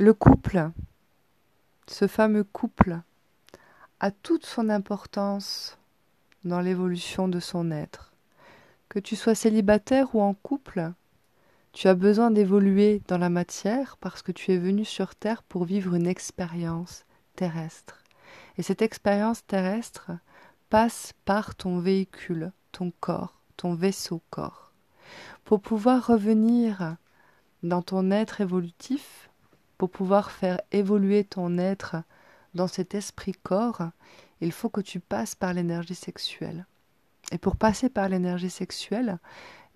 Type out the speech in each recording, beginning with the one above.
le couple, ce fameux couple, a toute son importance dans l'évolution de son être. Que tu sois célibataire ou en couple, tu as besoin d'évoluer dans la matière parce que tu es venu sur Terre pour vivre une expérience terrestre. Et cette expérience terrestre passe par ton véhicule, ton corps, ton vaisseau corps. Pour pouvoir revenir dans ton être évolutif, pour pouvoir faire évoluer ton être dans cet esprit corps, il faut que tu passes par l'énergie sexuelle. Et pour passer par l'énergie sexuelle,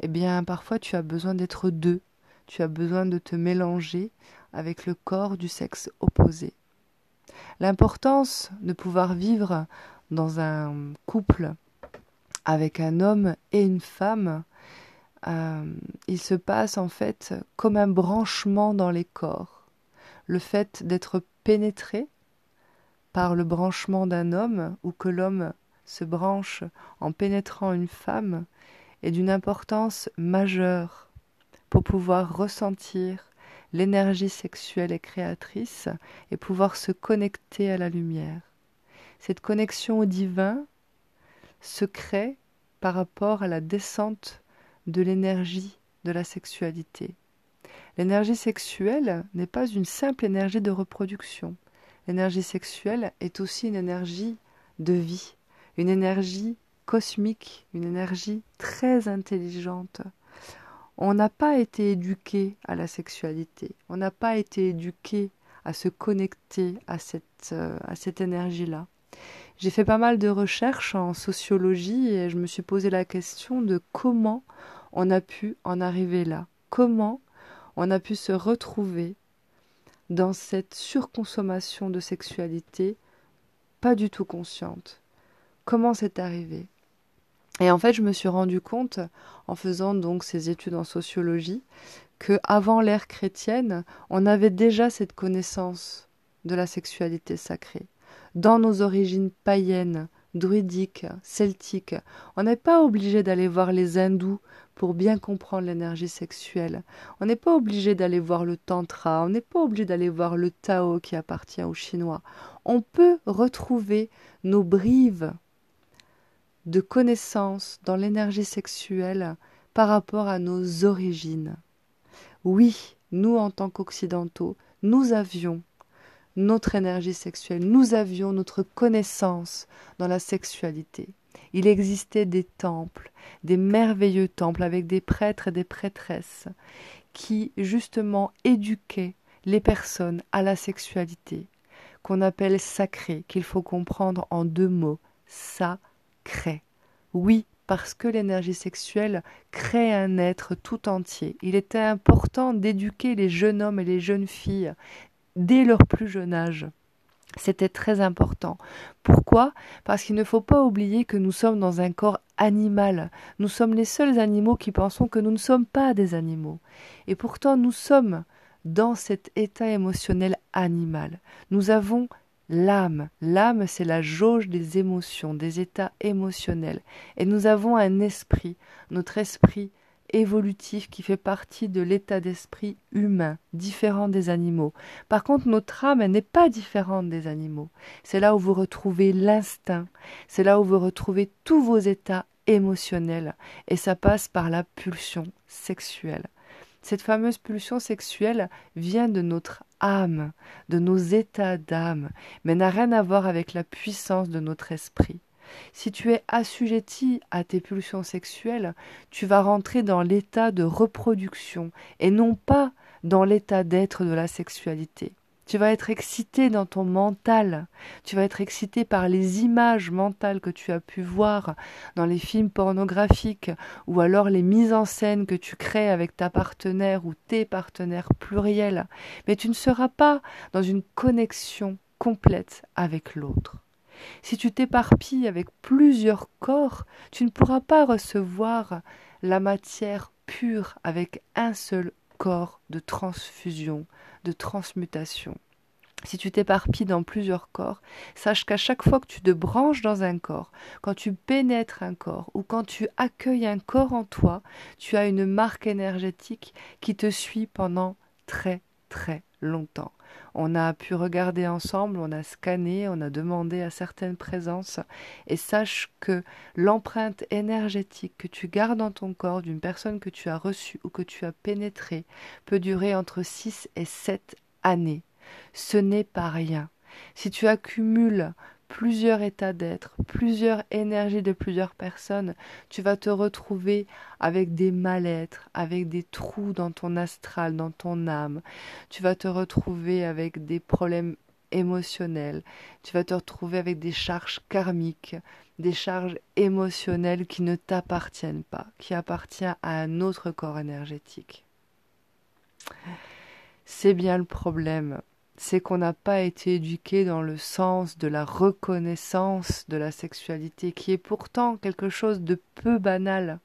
eh bien parfois tu as besoin d'être deux, tu as besoin de te mélanger avec le corps du sexe opposé. L'importance de pouvoir vivre dans un couple avec un homme et une femme, euh, il se passe en fait comme un branchement dans les corps. Le fait d'être pénétré par le branchement d'un homme ou que l'homme se branche en pénétrant une femme est d'une importance majeure pour pouvoir ressentir l'énergie sexuelle et créatrice et pouvoir se connecter à la lumière. Cette connexion au divin se crée par rapport à la descente de l'énergie de la sexualité. L'énergie sexuelle n'est pas une simple énergie de reproduction. L'énergie sexuelle est aussi une énergie de vie, une énergie cosmique, une énergie très intelligente. On n'a pas été éduqué à la sexualité, on n'a pas été éduqué à se connecter à cette, euh, à cette énergie-là. J'ai fait pas mal de recherches en sociologie et je me suis posé la question de comment on a pu en arriver là, comment on a pu se retrouver dans cette surconsommation de sexualité pas du tout consciente. Comment c'est arrivé? Et en fait, je me suis rendu compte, en faisant donc ces études en sociologie, que avant l'ère chrétienne, on avait déjà cette connaissance de la sexualité sacrée. Dans nos origines païennes, druidiques, celtiques, on n'est pas obligé d'aller voir les hindous pour bien comprendre l'énergie sexuelle. On n'est pas obligé d'aller voir le tantra, on n'est pas obligé d'aller voir le Tao qui appartient aux Chinois. On peut retrouver nos brives de connaissances dans l'énergie sexuelle par rapport à nos origines. Oui, nous en tant qu'occidentaux, nous avions notre énergie sexuelle, nous avions notre connaissance dans la sexualité. Il existait des temples, des merveilleux temples avec des prêtres et des prêtresses qui justement éduquaient les personnes à la sexualité, qu'on appelle sacrée, qu'il faut comprendre en deux mots, sacré. Oui, parce que l'énergie sexuelle crée un être tout entier. Il était important d'éduquer les jeunes hommes et les jeunes filles dès leur plus jeune âge. C'était très important. Pourquoi? Parce qu'il ne faut pas oublier que nous sommes dans un corps animal. Nous sommes les seuls animaux qui pensons que nous ne sommes pas des animaux. Et pourtant nous sommes dans cet état émotionnel animal. Nous avons l'âme. L'âme, c'est la jauge des émotions, des états émotionnels. Et nous avons un esprit. Notre esprit évolutif qui fait partie de l'état d'esprit humain, différent des animaux. Par contre, notre âme n'est pas différente des animaux. C'est là où vous retrouvez l'instinct, c'est là où vous retrouvez tous vos états émotionnels, et ça passe par la pulsion sexuelle. Cette fameuse pulsion sexuelle vient de notre âme, de nos états d'âme, mais n'a rien à voir avec la puissance de notre esprit. Si tu es assujetti à tes pulsions sexuelles, tu vas rentrer dans l'état de reproduction et non pas dans l'état d'être de la sexualité. Tu vas être excité dans ton mental, tu vas être excité par les images mentales que tu as pu voir dans les films pornographiques ou alors les mises en scène que tu crées avec ta partenaire ou tes partenaires pluriels, mais tu ne seras pas dans une connexion complète avec l'autre. Si tu t'éparpilles avec plusieurs corps, tu ne pourras pas recevoir la matière pure avec un seul corps de transfusion, de transmutation. Si tu t'éparpilles dans plusieurs corps, sache qu'à chaque fois que tu te branches dans un corps, quand tu pénètres un corps ou quand tu accueilles un corps en toi, tu as une marque énergétique qui te suit pendant très très longtemps. On a pu regarder ensemble, on a scanné, on a demandé à certaines présences, et sache que l'empreinte énergétique que tu gardes dans ton corps d'une personne que tu as reçue ou que tu as pénétrée peut durer entre 6 et 7 années. Ce n'est pas rien. Si tu accumules plusieurs états d'être, plusieurs énergies de plusieurs personnes, tu vas te retrouver avec des mal-être, avec des trous dans ton astral, dans ton âme. Tu vas te retrouver avec des problèmes émotionnels. Tu vas te retrouver avec des charges karmiques, des charges émotionnelles qui ne t'appartiennent pas, qui appartiennent à un autre corps énergétique. C'est bien le problème c'est qu'on n'a pas été éduqué dans le sens de la reconnaissance de la sexualité, qui est pourtant quelque chose de peu banal.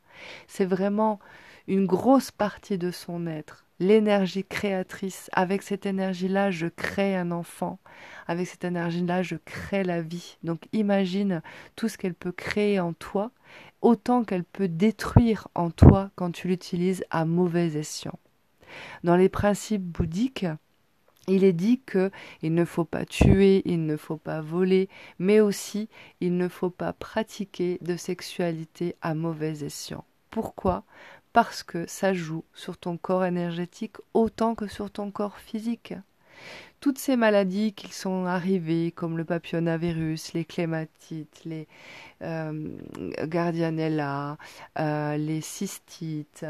C'est vraiment une grosse partie de son être, l'énergie créatrice. Avec cette énergie-là, je crée un enfant. Avec cette énergie-là, je crée la vie. Donc imagine tout ce qu'elle peut créer en toi, autant qu'elle peut détruire en toi quand tu l'utilises à mauvais escient. Dans les principes bouddhiques, il est dit que il ne faut pas tuer, il ne faut pas voler, mais aussi il ne faut pas pratiquer de sexualité à mauvais escient. Pourquoi? Parce que ça joue sur ton corps énergétique autant que sur ton corps physique toutes ces maladies qui sont arrivées, comme le papillomavirus, les clématites, les euh, gardianella, euh, les cystites,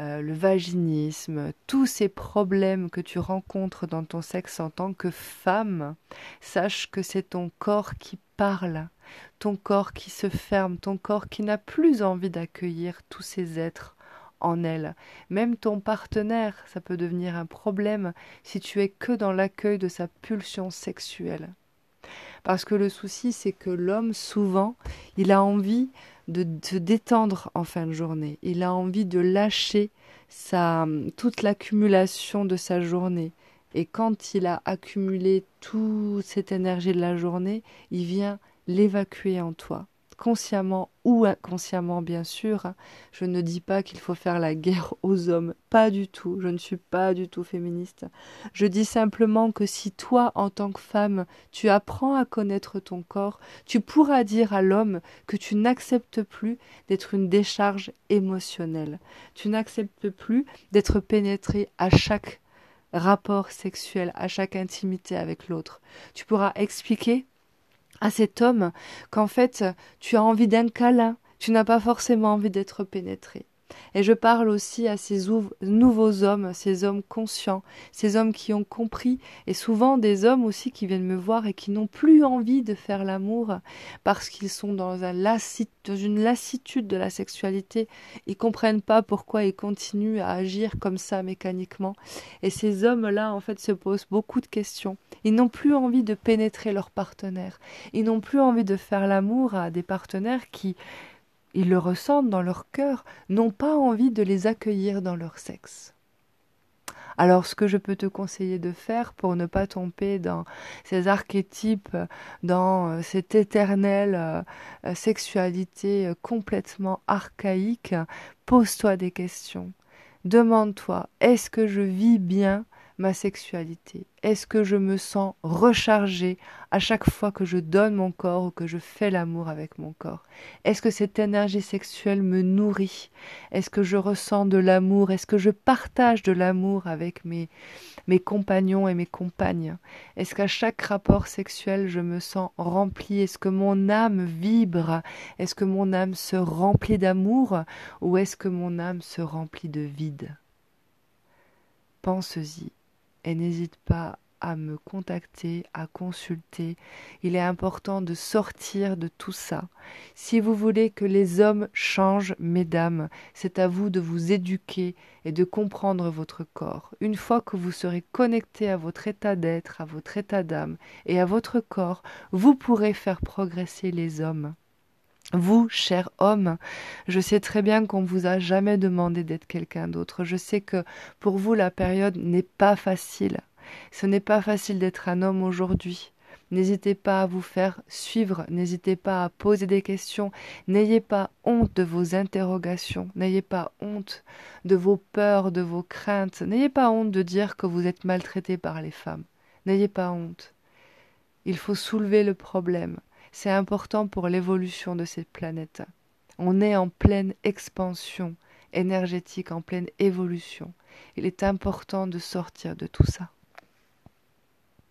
euh, le vaginisme, tous ces problèmes que tu rencontres dans ton sexe en tant que femme, sache que c'est ton corps qui parle, ton corps qui se ferme, ton corps qui n'a plus envie d'accueillir tous ces êtres en elle. Même ton partenaire, ça peut devenir un problème si tu es que dans l'accueil de sa pulsion sexuelle. Parce que le souci, c'est que l'homme, souvent, il a envie de se détendre en fin de journée. Il a envie de lâcher sa, toute l'accumulation de sa journée. Et quand il a accumulé toute cette énergie de la journée, il vient l'évacuer en toi consciemment ou inconsciemment bien sûr. Je ne dis pas qu'il faut faire la guerre aux hommes, pas du tout, je ne suis pas du tout féministe. Je dis simplement que si toi, en tant que femme, tu apprends à connaître ton corps, tu pourras dire à l'homme que tu n'acceptes plus d'être une décharge émotionnelle, tu n'acceptes plus d'être pénétré à chaque rapport sexuel, à chaque intimité avec l'autre. Tu pourras expliquer à cet homme qu'en fait tu as envie d'un câlin, tu n'as pas forcément envie d'être pénétré. Et je parle aussi à ces nouveaux hommes, ces hommes conscients, ces hommes qui ont compris, et souvent des hommes aussi qui viennent me voir et qui n'ont plus envie de faire l'amour parce qu'ils sont dans, un dans une lassitude de la sexualité. Ils comprennent pas pourquoi ils continuent à agir comme ça mécaniquement. Et ces hommes-là, en fait, se posent beaucoup de questions. Ils n'ont plus envie de pénétrer leur partenaire. Ils n'ont plus envie de faire l'amour à des partenaires qui ils le ressentent dans leur cœur, n'ont pas envie de les accueillir dans leur sexe. Alors ce que je peux te conseiller de faire pour ne pas tomber dans ces archétypes, dans euh, cette éternelle euh, sexualité euh, complètement archaïque, pose-toi des questions. Demande-toi, est-ce que je vis bien ma sexualité. Est-ce que je me sens rechargée à chaque fois que je donne mon corps ou que je fais l'amour avec mon corps? Est-ce que cette énergie sexuelle me nourrit? Est-ce que je ressens de l'amour? Est-ce que je partage de l'amour avec mes, compagnons et mes compagnes? Est-ce qu'à chaque rapport sexuel je me sens remplie? Est-ce que mon âme vibre? Est-ce que mon âme se remplit d'amour ou est-ce que mon âme se remplit de vide? Pense-y et n'hésite pas à me contacter, à consulter. Il est important de sortir de tout ça. Si vous voulez que les hommes changent, mesdames, c'est à vous de vous éduquer et de comprendre votre corps. Une fois que vous serez connecté à votre état d'être, à votre état d'âme et à votre corps, vous pourrez faire progresser les hommes. Vous, cher homme, je sais très bien qu'on ne vous a jamais demandé d'être quelqu'un d'autre. Je sais que pour vous, la période n'est pas facile. Ce n'est pas facile d'être un homme aujourd'hui. N'hésitez pas à vous faire suivre, n'hésitez pas à poser des questions, n'ayez pas honte de vos interrogations, n'ayez pas honte de vos peurs, de vos craintes, n'ayez pas honte de dire que vous êtes maltraité par les femmes, n'ayez pas honte. Il faut soulever le problème, c'est important pour l'évolution de cette planète. On est en pleine expansion énergétique, en pleine évolution. Il est important de sortir de tout ça.